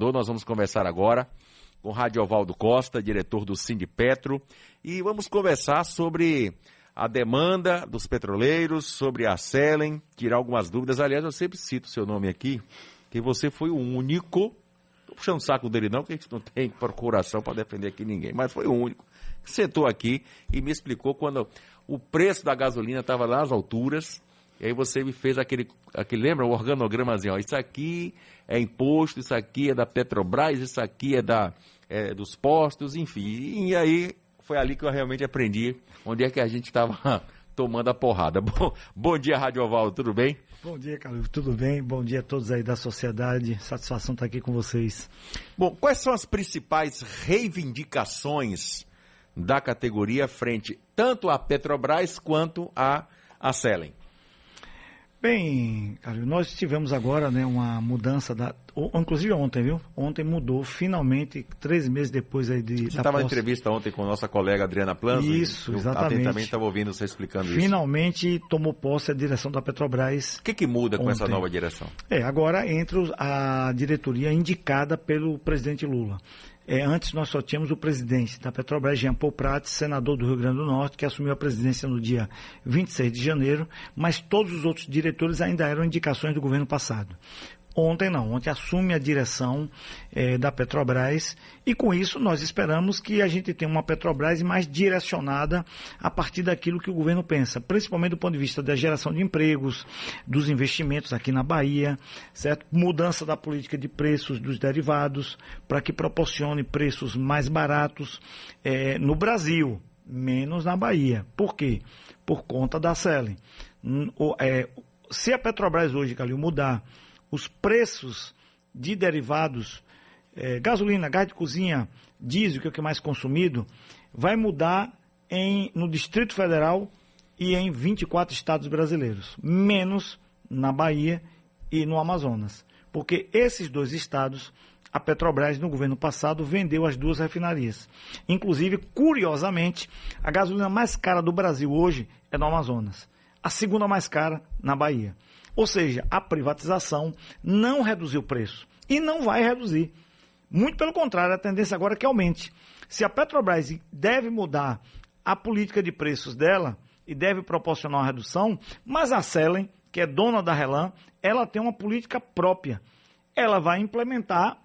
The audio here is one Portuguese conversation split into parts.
Nós vamos conversar agora com o Radiovaldo Costa, diretor do Sindipetro, e vamos conversar sobre a demanda dos petroleiros, sobre a Selen, tirar algumas dúvidas. Aliás, eu sempre cito o seu nome aqui, que você foi o único, estou puxando o saco dele não, porque a gente não tem procuração para defender aqui ninguém, mas foi o único que sentou aqui e me explicou quando o preço da gasolina estava lá nas alturas, e aí você me fez aquele, aquele lembra, o organogramazinho, ó, isso aqui é imposto, isso aqui é da Petrobras, isso aqui é, da, é dos postos, enfim. E aí foi ali que eu realmente aprendi onde é que a gente estava tomando a porrada. Bom, bom dia, Rádio Oval, tudo bem? Bom dia, Carlos, tudo bem? Bom dia a todos aí da sociedade, satisfação estar aqui com vocês. Bom, quais são as principais reivindicações da categoria frente tanto à Petrobras quanto à, à Selen? Bem, nós tivemos agora né, uma mudança da. Inclusive ontem, viu? Ontem mudou, finalmente, três meses depois aí de. Você estava em entrevista ontem com nossa colega Adriana Planzo. Isso, exatamente. Atentamente estava ouvindo você explicando finalmente, isso. Finalmente tomou posse a direção da Petrobras. O que, que muda ontem. com essa nova direção? É, agora entra a diretoria indicada pelo presidente Lula. É, antes nós só tínhamos o presidente da Petrobras, Jean Paul Prats, senador do Rio Grande do Norte, que assumiu a presidência no dia 26 de janeiro, mas todos os outros diretores ainda eram indicações do governo passado. Ontem não, ontem assume a direção é, da Petrobras e com isso nós esperamos que a gente tenha uma Petrobras mais direcionada a partir daquilo que o governo pensa, principalmente do ponto de vista da geração de empregos, dos investimentos aqui na Bahia, certo? Mudança da política de preços dos derivados para que proporcione preços mais baratos é, no Brasil, menos na Bahia. Por quê? Por conta da Selen. É, se a Petrobras hoje, Calil, mudar os preços de derivados, é, gasolina, gás de cozinha, diesel, que é o que é mais consumido, vai mudar em, no Distrito Federal e em 24 estados brasileiros, menos na Bahia e no Amazonas. Porque esses dois estados, a Petrobras, no governo passado, vendeu as duas refinarias. Inclusive, curiosamente, a gasolina mais cara do Brasil hoje é no Amazonas. A segunda mais cara na Bahia. Ou seja, a privatização não reduziu o preço e não vai reduzir. Muito pelo contrário, a tendência agora é que aumente. Se a Petrobras deve mudar a política de preços dela e deve proporcionar uma redução, mas a Selen, que é dona da Relan, ela tem uma política própria. Ela vai implementar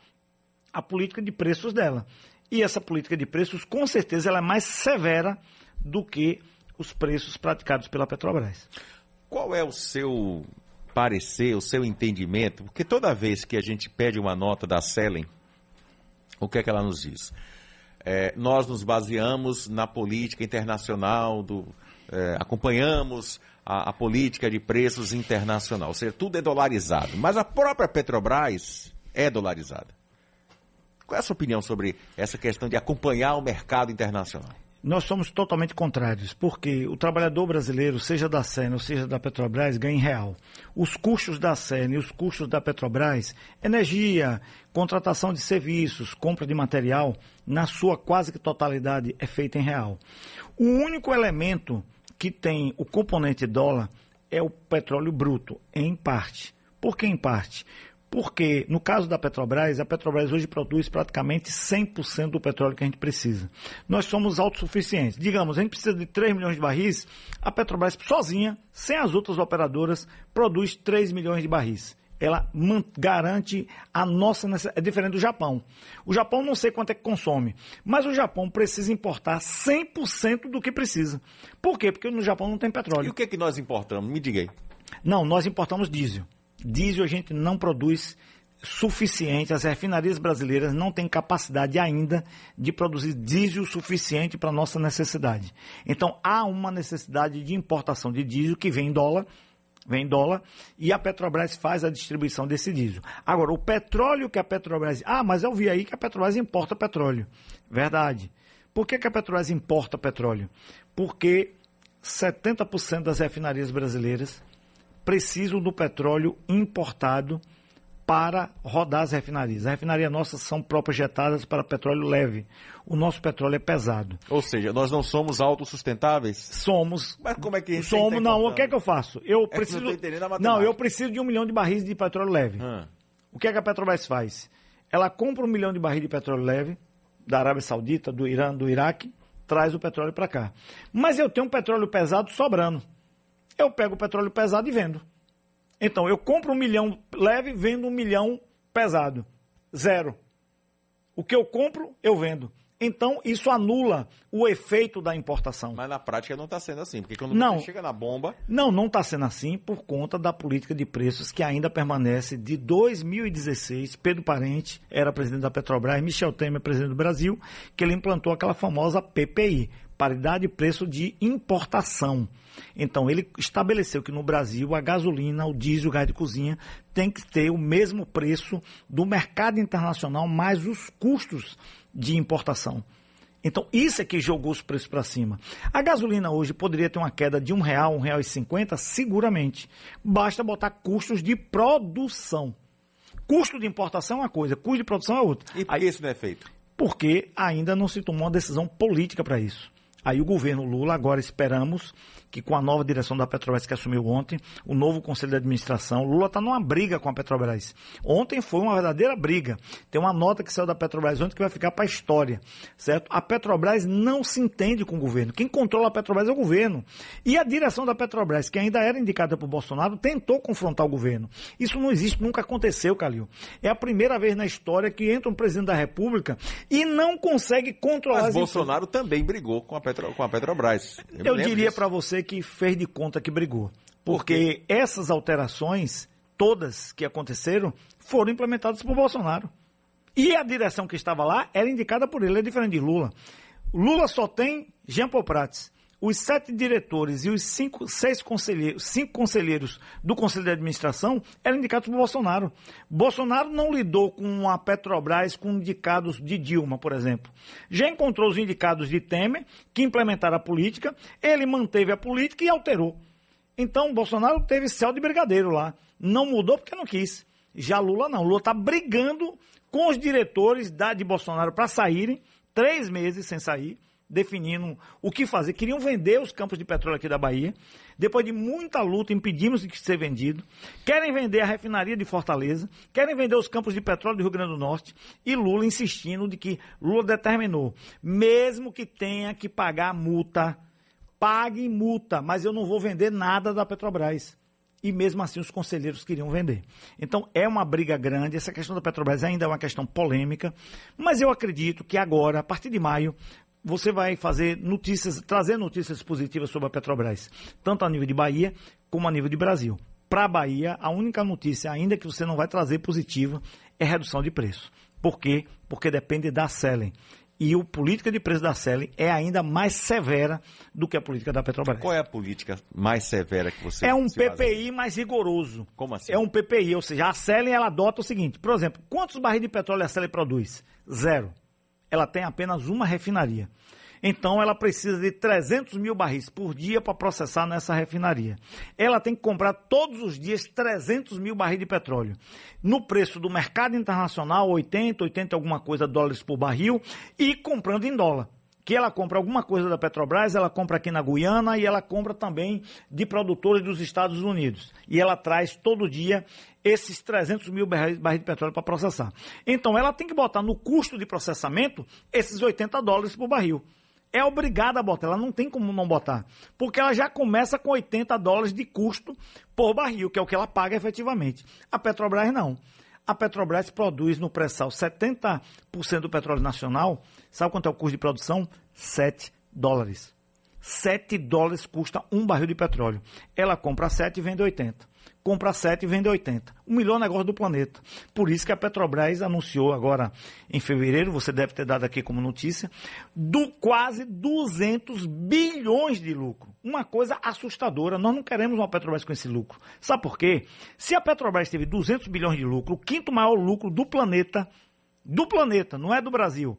a política de preços dela. E essa política de preços, com certeza, ela é mais severa do que os preços praticados pela Petrobras. Qual é o seu parecer, o seu entendimento, porque toda vez que a gente pede uma nota da Selen, o que é que ela nos diz? É, nós nos baseamos na política internacional, do, é, acompanhamos a, a, política de preços internacional, ou seja, tudo é dolarizado. Mas a própria Petrobras é dolarizada. Qual é a sua opinião sobre essa questão de acompanhar o mercado internacional? Nós somos totalmente contrários, porque o trabalhador brasileiro, seja da SEN ou seja da Petrobras, ganha em real. Os custos da SEN e os custos da Petrobras, energia, contratação de serviços, compra de material, na sua quase que totalidade é feita em real. O único elemento que tem o componente dólar é o petróleo bruto, em parte. Por que em parte? Porque, no caso da Petrobras, a Petrobras hoje produz praticamente 100% do petróleo que a gente precisa. Nós somos autossuficientes. Digamos, a gente precisa de 3 milhões de barris, a Petrobras sozinha, sem as outras operadoras, produz 3 milhões de barris ela garante a nossa necessidade. É diferente do Japão. O Japão não sei quanto é que consome, mas o Japão precisa importar 100% do que precisa. Por quê? Porque no Japão não tem petróleo. E o que, é que nós importamos? Me diga aí. Não, nós importamos diesel. Diesel a gente não produz suficiente, as refinarias brasileiras não têm capacidade ainda de produzir diesel suficiente para nossa necessidade. Então há uma necessidade de importação de diesel que vem em dólar, vem em dólar, e a Petrobras faz a distribuição desse diesel. Agora, o petróleo que a Petrobras. Ah, mas eu vi aí que a Petrobras importa petróleo. Verdade. Por que, que a Petrobras importa petróleo? Porque 70% das refinarias brasileiras precisam do petróleo importado para rodar as refinarias. As refinarias nossas são projetadas para petróleo leve. O nosso petróleo é pesado. Ou seja, nós não somos autossustentáveis? Somos. Mas como é que somos? Não, o que é que eu faço? Eu é preciso. Não, não, eu preciso de um milhão de barris de petróleo leve. Ah. O que é que a Petrobras faz? ela compra um milhão de barris de petróleo leve da Arábia Saudita, do Irã, do Iraque, traz o petróleo para cá. Mas eu tenho um petróleo pesado sobrando. Eu pego o petróleo pesado e vendo. Então, eu compro um milhão leve, vendo um milhão pesado. Zero. O que eu compro, eu vendo. Então, isso anula o efeito da importação. Mas na prática não está sendo assim, porque quando não, chega na bomba. Não, não está sendo assim por conta da política de preços que ainda permanece de 2016. Pedro Parente era presidente da Petrobras, Michel Temer, presidente do Brasil, que ele implantou aquela famosa PPI paridade de preço de importação. Então, ele estabeleceu que no Brasil a gasolina, o diesel, o gás de cozinha tem que ter o mesmo preço do mercado internacional mais os custos de importação. Então, isso é que jogou os preços para cima. A gasolina hoje poderia ter uma queda de um real, um real e cinquenta, seguramente. Basta botar custos de produção. Custo de importação é uma coisa, custo de produção é outra. E por que isso não é feito? Porque ainda não se tomou uma decisão política para isso. Aí o governo Lula, agora esperamos que com a nova direção da Petrobras que assumiu ontem, o novo conselho de administração, Lula está numa briga com a Petrobras. Ontem foi uma verdadeira briga. Tem uma nota que saiu da Petrobras ontem que vai ficar para a história, certo? A Petrobras não se entende com o governo. Quem controla a Petrobras é o governo. E a direção da Petrobras, que ainda era indicada por Bolsonaro, tentou confrontar o governo. Isso não existe, nunca aconteceu, Calil. É a primeira vez na história que entra um presidente da República e não consegue controlar Mas Bolsonaro também brigou com a, Petro, com a Petrobras. Eu, Eu diria para você que fez de conta que brigou. Porque Por essas alterações, todas que aconteceram, foram implementadas por Bolsonaro. E a direção que estava lá era indicada por ele, é diferente de Lula. Lula só tem Jean Paul Prats. Os sete diretores e os cinco, seis conselheiros, cinco conselheiros do Conselho de Administração eram indicados por Bolsonaro. Bolsonaro não lidou com a Petrobras com indicados de Dilma, por exemplo. Já encontrou os indicados de Temer, que implementaram a política, ele manteve a política e alterou. Então, Bolsonaro teve céu de brigadeiro lá. Não mudou porque não quis. Já Lula não. Lula está brigando com os diretores da, de Bolsonaro para saírem, três meses sem sair definindo o que fazer. Queriam vender os campos de petróleo aqui da Bahia. Depois de muita luta, impedimos de ser vendido. Querem vender a refinaria de Fortaleza. Querem vender os campos de petróleo do Rio Grande do Norte. E Lula insistindo de que Lula determinou, mesmo que tenha que pagar multa, pague multa, mas eu não vou vender nada da Petrobras e mesmo assim os conselheiros queriam vender. Então é uma briga grande, essa questão da Petrobras ainda é uma questão polêmica, mas eu acredito que agora, a partir de maio, você vai fazer notícias, trazer notícias positivas sobre a Petrobras, tanto a nível de Bahia como a nível de Brasil. Para a Bahia, a única notícia ainda que você não vai trazer positiva é redução de preço. Por quê? Porque depende da Selen. E a política de preço da Selen é ainda mais severa do que a política da Petrobras. Qual é a política mais severa que você É um PPI mais rigoroso. Como assim? É um PPI, ou seja, a Selen ela adota o seguinte, por exemplo, quantos barris de petróleo a Selen produz? Zero ela tem apenas uma refinaria. Então ela precisa de 300 mil barris por dia para processar nessa refinaria. Ela tem que comprar todos os dias 300 mil barris de petróleo. No preço do mercado internacional, 80, 80 alguma coisa dólares por barril e comprando em dólar que ela compra alguma coisa da Petrobras, ela compra aqui na Guiana e ela compra também de produtores dos Estados Unidos. E ela traz todo dia esses 300 mil barris de petróleo para processar. Então ela tem que botar no custo de processamento esses 80 dólares por barril. É obrigada a botar, ela não tem como não botar. Porque ela já começa com 80 dólares de custo por barril, que é o que ela paga efetivamente. A Petrobras não. A Petrobras produz no pré-sal 70% do petróleo nacional. Sabe quanto é o custo de produção? 7 dólares. 7 dólares custa um barril de petróleo. Ela compra 7 e vende 80 compra 7 e vende 80. O melhor negócio do planeta. Por isso que a Petrobras anunciou agora em fevereiro, você deve ter dado aqui como notícia, do quase 200 bilhões de lucro. Uma coisa assustadora. Nós não queremos uma Petrobras com esse lucro. Sabe por quê? Se a Petrobras teve 200 bilhões de lucro, o quinto maior lucro do planeta, do planeta, não é do Brasil,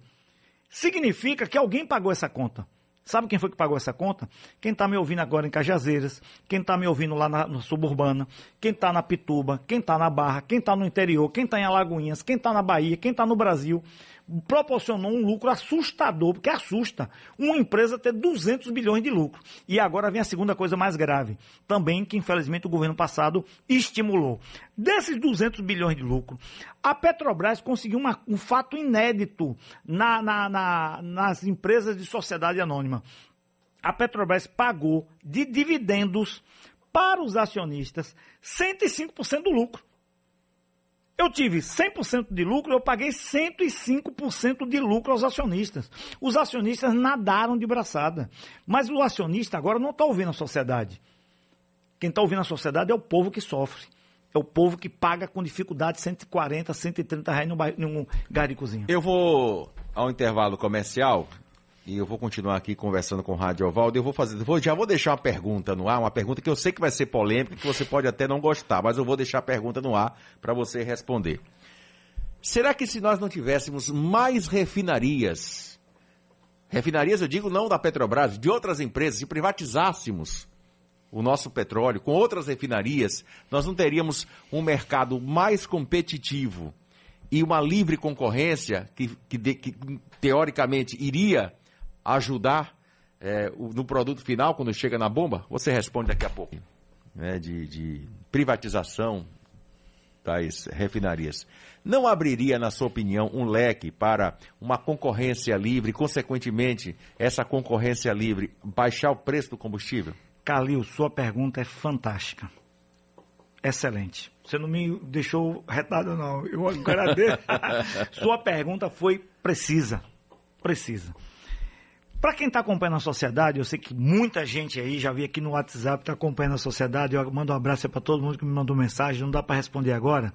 significa que alguém pagou essa conta. Sabe quem foi que pagou essa conta? Quem está me ouvindo agora em Cajazeiras, quem está me ouvindo lá na, na suburbana, quem está na Pituba, quem está na Barra, quem está no interior, quem está em Alagoinhas, quem está na Bahia, quem está no Brasil. Proporcionou um lucro assustador, porque assusta uma empresa ter 200 bilhões de lucro. E agora vem a segunda coisa mais grave, também que infelizmente o governo passado estimulou. Desses 200 bilhões de lucro, a Petrobras conseguiu uma, um fato inédito na, na, na, nas empresas de sociedade anônima. A Petrobras pagou de dividendos para os acionistas 105% do lucro. Eu tive 100% de lucro, eu paguei 105% de lucro aos acionistas. Os acionistas nadaram de braçada. Mas o acionista agora não está ouvindo a sociedade. Quem está ouvindo a sociedade é o povo que sofre. É o povo que paga com dificuldade 140, 130 reais num, num gás de cozinha. Eu vou ao intervalo comercial e eu vou continuar aqui conversando com o Rádio Ovaldo. Eu vou fazer, vou, já vou deixar uma pergunta no ar, uma pergunta que eu sei que vai ser polêmica, que você pode até não gostar, mas eu vou deixar a pergunta no ar para você responder. Será que se nós não tivéssemos mais refinarias, refinarias eu digo não da Petrobras, de outras empresas, se privatizássemos o nosso petróleo com outras refinarias, nós não teríamos um mercado mais competitivo e uma livre concorrência que, que, que teoricamente iria ajudar é, no produto final, quando chega na bomba? Você responde daqui a pouco. Né, de, de privatização das refinarias. Não abriria, na sua opinião, um leque para uma concorrência livre, e, consequentemente, essa concorrência livre baixar o preço do combustível? Calil, sua pergunta é fantástica. Excelente. Você não me deixou retado, não. Eu agradeço. sua pergunta foi precisa. Precisa. Para quem está acompanhando a sociedade, eu sei que muita gente aí, já vi aqui no WhatsApp, está acompanhando a sociedade. Eu mando um abraço para todo mundo que me mandou mensagem, não dá para responder agora.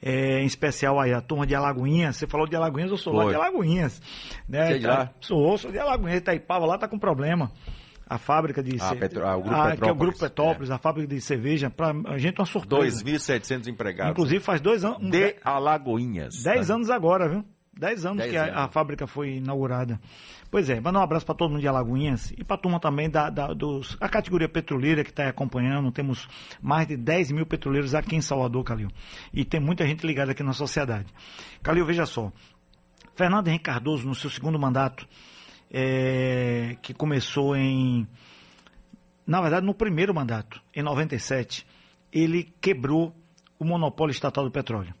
É, em especial aí a turma de Alagoinhas. Você falou de Alagoinhas, eu sou Foi. lá de Alagoinhas. Né? de lá? Sou, sou de Alagoinhas, Itaipava lá está com problema. A fábrica de ah, Petro... ah, o Grupo ah, Petrópolis, que é o Grupo Petrópolis, é. a fábrica de cerveja, para a gente é uma surpresa. 2.700 empregados. Inclusive faz dois anos. De Alagoinhas. Dez né? anos agora, viu? Dez anos Dez que anos. A, a, fábrica foi inaugurada. Pois é, mandar um abraço para todo mundo de Alagoinhas e para a turma também da, da dos, a categoria petroleira que está acompanhando. Temos mais de 10 mil petroleiros aqui em Salvador, Calil. E tem muita gente ligada aqui na sociedade. Calil, veja só. Fernando Henrique Cardoso, no seu segundo mandato, é, que começou em. Na verdade, no primeiro mandato, em 97, ele quebrou o monopólio estatal do petróleo.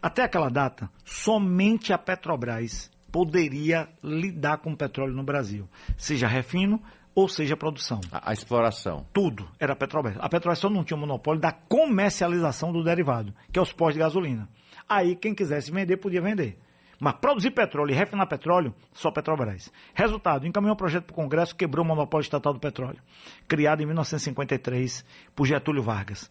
Até aquela data, somente a Petrobras poderia lidar com o petróleo no Brasil, seja refino ou seja produção. A, a, exploração. Tudo era a Petrobras. A Petrobras só não tinha o monopólio da comercialização do derivado, que é os postos de gasolina. Aí quem quisesse vender podia vender. Mas produzir petróleo e refinar petróleo, só Petrobras. Resultado, encaminhou um projeto para o Congresso, quebrou o monopólio estatal do petróleo, criado em 1953 por Getúlio Vargas.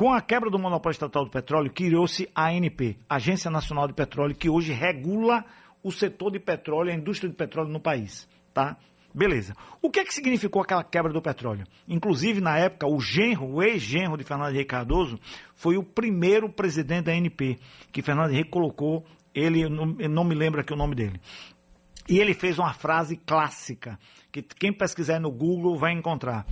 Com a quebra do monopólio estatal do petróleo, criou-se a ANP, Agência Nacional de Petróleo, que hoje regula o setor de petróleo, a indústria de petróleo no país, tá? Beleza. O que é que significou aquela quebra do petróleo? Inclusive, na época, o genro, o ex-genro de Fernando Henrique Cardoso, foi o primeiro presidente da ANP, que Fernando Henrique colocou, ele, não, não me lembro aqui o nome dele. E ele fez uma frase clássica, que quem pesquisar no Google vai encontrar.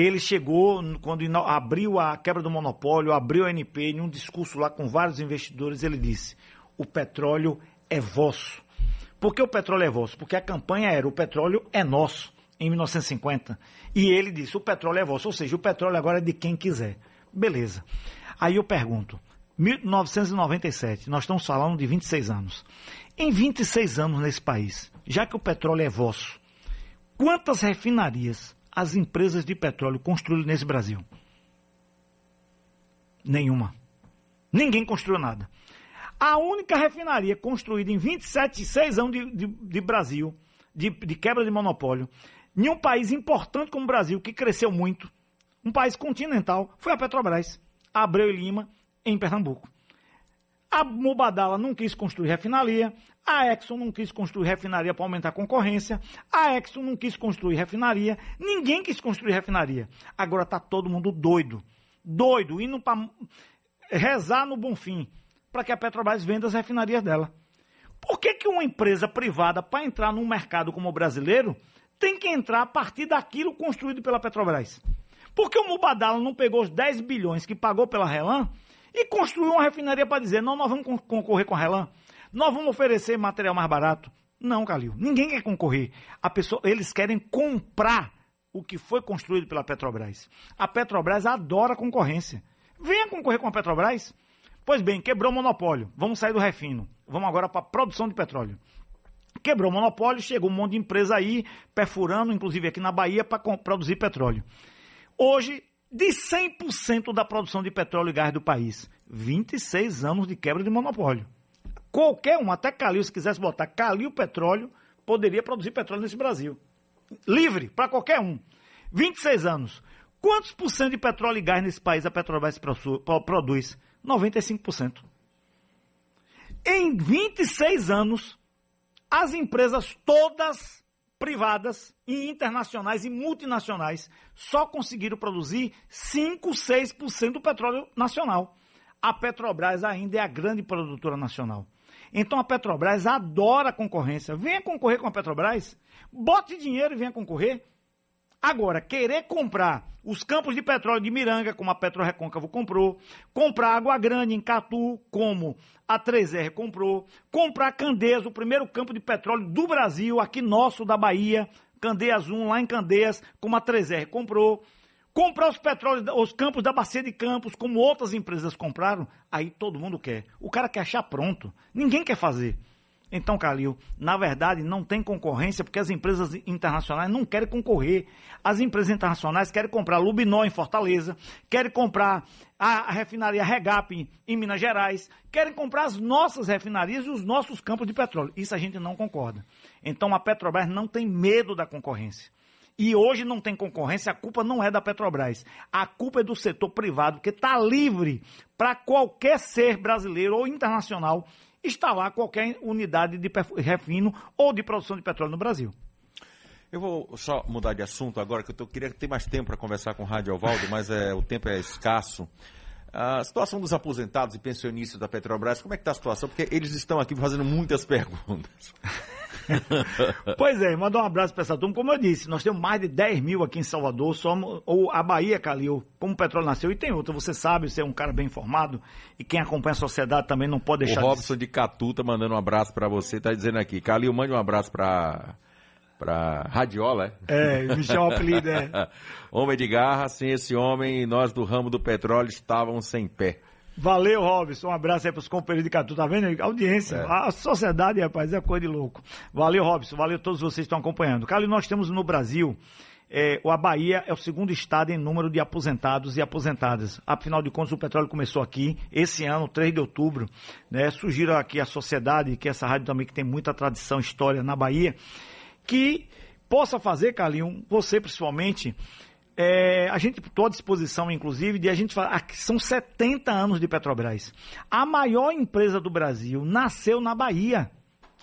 Ele chegou, quando abriu a quebra do monopólio, abriu a ANP, em um discurso lá com vários investidores, ele disse: o petróleo é vosso. Por que o petróleo é vosso? Porque a campanha era o petróleo é nosso, em 1950. E ele disse, o petróleo é vosso, ou seja, o petróleo agora é de quem quiser. Beleza. Aí eu pergunto, 1997, nós estamos falando de 26 anos. Em 26 anos nesse país, já que o petróleo é vosso, quantas refinarias as empresas de petróleo construíram nesse Brasil? Nenhuma. Ninguém construiu nada. A única refinaria construída em 27, 6 anos de, de, de Brasil, de, de, quebra de monopólio, em um país importante como o Brasil, que cresceu muito, um país continental, foi a Petrobras, Abreu e Lima, em Pernambuco. A Mubadala não quis construir refinaria, a Exxon não quis construir refinaria para aumentar a concorrência, a Exxon não quis construir refinaria, ninguém quis construir refinaria. Agora está todo mundo doido, doido, indo para rezar no Bonfim para que a Petrobras venda as refinarias dela. Por que, que uma empresa privada, para entrar num mercado como o brasileiro, tem que entrar a partir daquilo construído pela Petrobras? Por que o Mubadala não pegou os 10 bilhões que pagou pela Relan e construiu uma refinaria para dizer, não, nós vamos concorrer com a Relan? Nós vamos oferecer material mais barato. Não, Calil. Ninguém quer concorrer. A pessoa, eles querem comprar o que foi construído pela Petrobras. A Petrobras adora concorrência. Venha concorrer com a Petrobras. Pois bem, quebrou o monopólio. Vamos sair do refino. Vamos agora para a produção de petróleo. Quebrou o monopólio, chegou um monte de empresa aí, perfurando, inclusive aqui na Bahia, para produzir petróleo. Hoje, de 100% da produção de petróleo e gás do país, 26 anos de quebra de monopólio. Qualquer um, até Calil, se quisesse botar Calil Petróleo, poderia produzir petróleo nesse Brasil. Livre, para qualquer um. 26 anos. Quantos por cento de petróleo e gás nesse país a Petrobras produz? 95%. Em 26 anos, as empresas todas privadas e internacionais e multinacionais só conseguiram produzir 5, 6% do petróleo nacional. A Petrobras ainda é a grande produtora nacional. Então a Petrobras adora a concorrência. Venha concorrer com a Petrobras, bote dinheiro e venha concorrer. Agora, querer comprar os campos de petróleo de Miranga, como a Petro Recôncavo comprou, comprar Água Grande em Catu, como a 3R comprou, comprar Candeias, o primeiro campo de petróleo do Brasil, aqui nosso da Bahia, Candeias 1, lá em Candeias, como a 3R comprou, comprar os petróleos, os campos da Bacia de Campos, como outras empresas compraram, aí todo mundo quer. O cara quer achar pronto. Ninguém quer fazer. Então, Calil, na verdade não tem concorrência porque as empresas internacionais não querem concorrer. As empresas internacionais querem comprar Lubinó em Fortaleza, querem comprar a, refinaria Regap em Minas Gerais, querem comprar as nossas refinarias e os nossos campos de petróleo. Isso a gente não concorda. Então a Petrobras não tem medo da concorrência. E hoje não tem concorrência, a culpa não é da Petrobras. A culpa é do setor privado, que está livre para qualquer ser brasileiro ou internacional instalar qualquer unidade de refino ou de produção de petróleo no Brasil. Eu vou só mudar de assunto agora, que eu tô, queria ter mais tempo para conversar com o Rádio Alvaldo, mas é, o tempo é escasso. A situação dos aposentados e pensionistas da Petrobras, como é que está a situação? Porque eles estão aqui fazendo muitas perguntas. pois é, mandar um abraço para essa turma. Como eu disse, nós temos mais de 10 mil aqui em Salvador, somos, ou a Bahia, Calil, como o petróleo nasceu, e tem outra, você sabe, você é um cara bem informado, e quem acompanha a sociedade também não pode deixar... O Robson de, de Catu tá mandando um abraço para você, tá dizendo aqui, Calil, mande um abraço para para Radiola, é? É, Michel apelido, é. homem de garra, sem esse homem, nós do ramo do petróleo estávamos sem pé. Valeu, Robson. Um abraço aí para os companheiros de Catu. Tá vendo? Audiência. É. A sociedade, rapaz, é coisa de louco. Valeu, Robson. Valeu a todos vocês que estão acompanhando. Carlos, nós temos no Brasil. É, a Bahia é o segundo estado em número de aposentados e aposentadas. Afinal de contas, o petróleo começou aqui, esse ano, 3 de outubro. Né? Sugiro aqui à sociedade, que essa rádio também que tem muita tradição, história na Bahia, que possa fazer, Carlinhos, você principalmente, é, a gente, estou à disposição, inclusive, de a gente falar, são 70 anos de Petrobras. A maior empresa do Brasil nasceu na Bahia.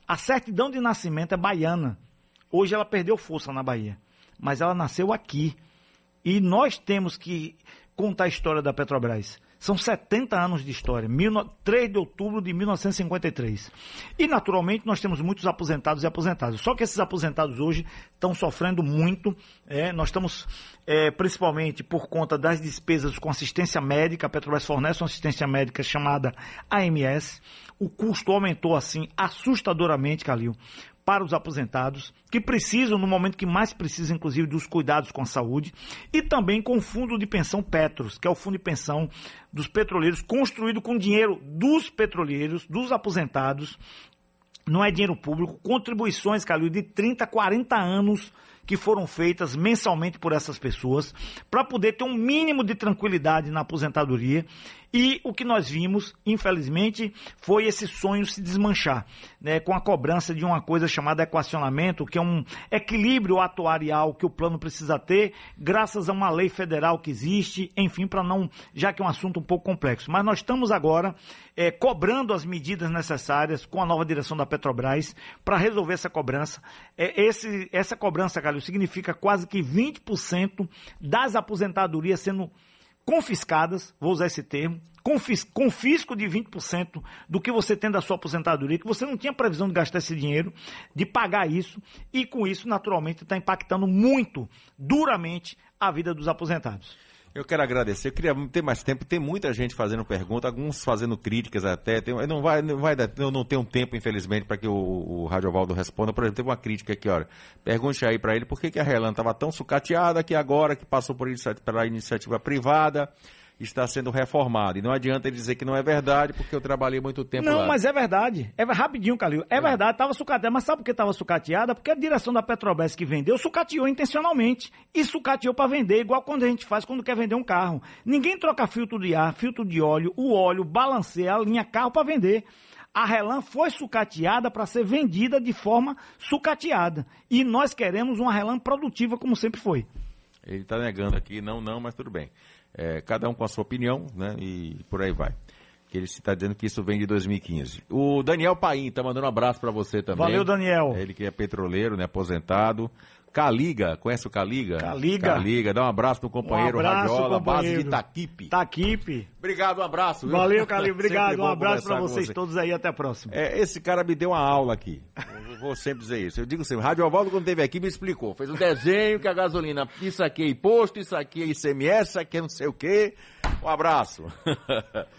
A certidão de nascimento é baiana. Hoje ela perdeu força na Bahia, mas ela nasceu aqui. E nós temos que contar a história da Petrobras. São 70 anos de história, 3 de outubro de 1953. E, naturalmente, nós temos muitos aposentados e aposentadas. Só que esses aposentados hoje estão sofrendo muito. É, nós estamos, é, principalmente por conta das despesas com assistência médica, a Petrobras fornece uma assistência médica chamada AMS. O custo aumentou, assim, assustadoramente, Calil, para os aposentados, que precisam, no momento que mais precisam, inclusive, dos cuidados com a saúde, e também com o Fundo de Pensão Petros, que é o fundo de pensão dos petroleiros, construído com dinheiro dos petroleiros, dos aposentados, não é dinheiro público, contribuições, Calil, de 30, 40 anos que foram feitas mensalmente por essas pessoas, para poder ter um mínimo de tranquilidade na aposentadoria e o que nós vimos, infelizmente, foi esse sonho se desmanchar, né, com a cobrança de uma coisa chamada equacionamento, que é um equilíbrio atuarial que o plano precisa ter, graças a uma lei federal que existe, enfim, para não, já que é um assunto um pouco complexo. Mas nós estamos agora é, cobrando as medidas necessárias com a nova direção da Petrobras para resolver essa cobrança. É, esse, essa cobrança, Calil, significa quase que 20% das aposentadorias sendo confiscadas, vou usar esse termo, confis, confisco de 20% do que você tem da sua aposentadoria, que você não tinha previsão de gastar esse dinheiro, de pagar isso, e com isso, naturalmente, está impactando muito, duramente, a vida dos aposentados. Eu quero agradecer. Eu queria ter mais tempo. Tem muita gente fazendo pergunta, alguns fazendo críticas até. Tem, não vai, não vai dar, eu não tenho tempo, infelizmente, para que o, o Radiovaldo responda. Por exemplo, teve uma crítica aqui, olha. Pergunte aí para ele por que, que a Relan estava tão sucateada que agora que passou por pela iniciativa privada está sendo reformado. E não adianta ele dizer que não é verdade, porque eu trabalhei muito tempo não, lá. Não, mas é verdade. É rapidinho, Calil. É, é. verdade, estava sucateada. Mas sabe por que estava sucateada? Porque a direção da Petrobras que vendeu sucateou intencionalmente. E sucateou para vender, igual quando a gente faz quando quer vender um carro. Ninguém troca filtro de ar, filtro de óleo, o óleo, balanceia, alinha carro para vender. A Relan foi sucateada para ser vendida de forma sucateada. E nós queremos uma Relan produtiva, como sempre foi. Ele está negando aqui, não, não, mas tudo bem. É, cada um com a sua opinião, né? E por aí vai. Que ele está dizendo que isso vem de 2015. O Daniel Paim está mandando um abraço para você também. Valeu, Daniel. Ele que é petroleiro, né? Aposentado. Caliga, conhece o Caliga? Caliga. Caliga, dá um abraço no companheiro um abraço, Radiola, companheiro. base de Itaquipe. Itaquipe. Obrigado, um abraço. Viu? Valeu, Caliga, obrigado. um abraço para vocês você. todos aí, até a próxima. É, esse cara me deu uma aula aqui. Eu vou sempre dizer isso. Eu digo sempre, Rádio Ovaldo, quando esteve aqui, me explicou. Fez um desenho que a gasolina, isso aqui é imposto, isso aqui é ICMS, isso aqui é não sei o quê. Um abraço.